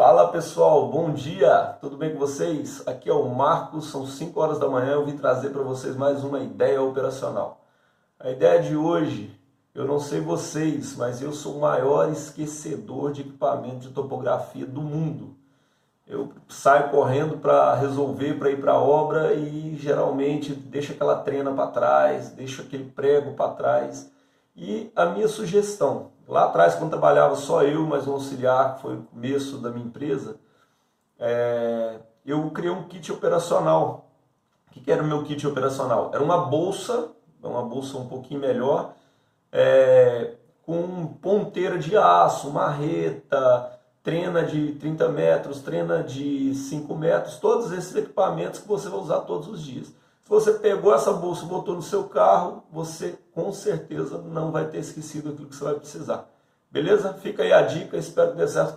Fala pessoal, bom dia, tudo bem com vocês? Aqui é o Marcos, são 5 horas da manhã, eu vim trazer para vocês mais uma ideia operacional. A ideia de hoje, eu não sei vocês, mas eu sou o maior esquecedor de equipamento de topografia do mundo. Eu saio correndo para resolver, para ir para a obra e geralmente deixo aquela trena para trás, deixo aquele prego para trás. E a minha sugestão, Lá atrás, quando trabalhava só eu, mais um auxiliar, que foi o começo da minha empresa, é, eu criei um kit operacional. O que, era o meu kit operacional? Era uma bolsa, uma bolsa um pouquinho melhor, é, com ponteira de aço, marreta, trena de 30 metros, trena de 5 metros, todos esses equipamentos que você vai usar todos os dias. Se você pegou essa bolsa e botou no seu carro, você com certeza não vai ter esquecido aquilo que você vai precisar. Beleza? Fica aí a dica, espero que dê certo.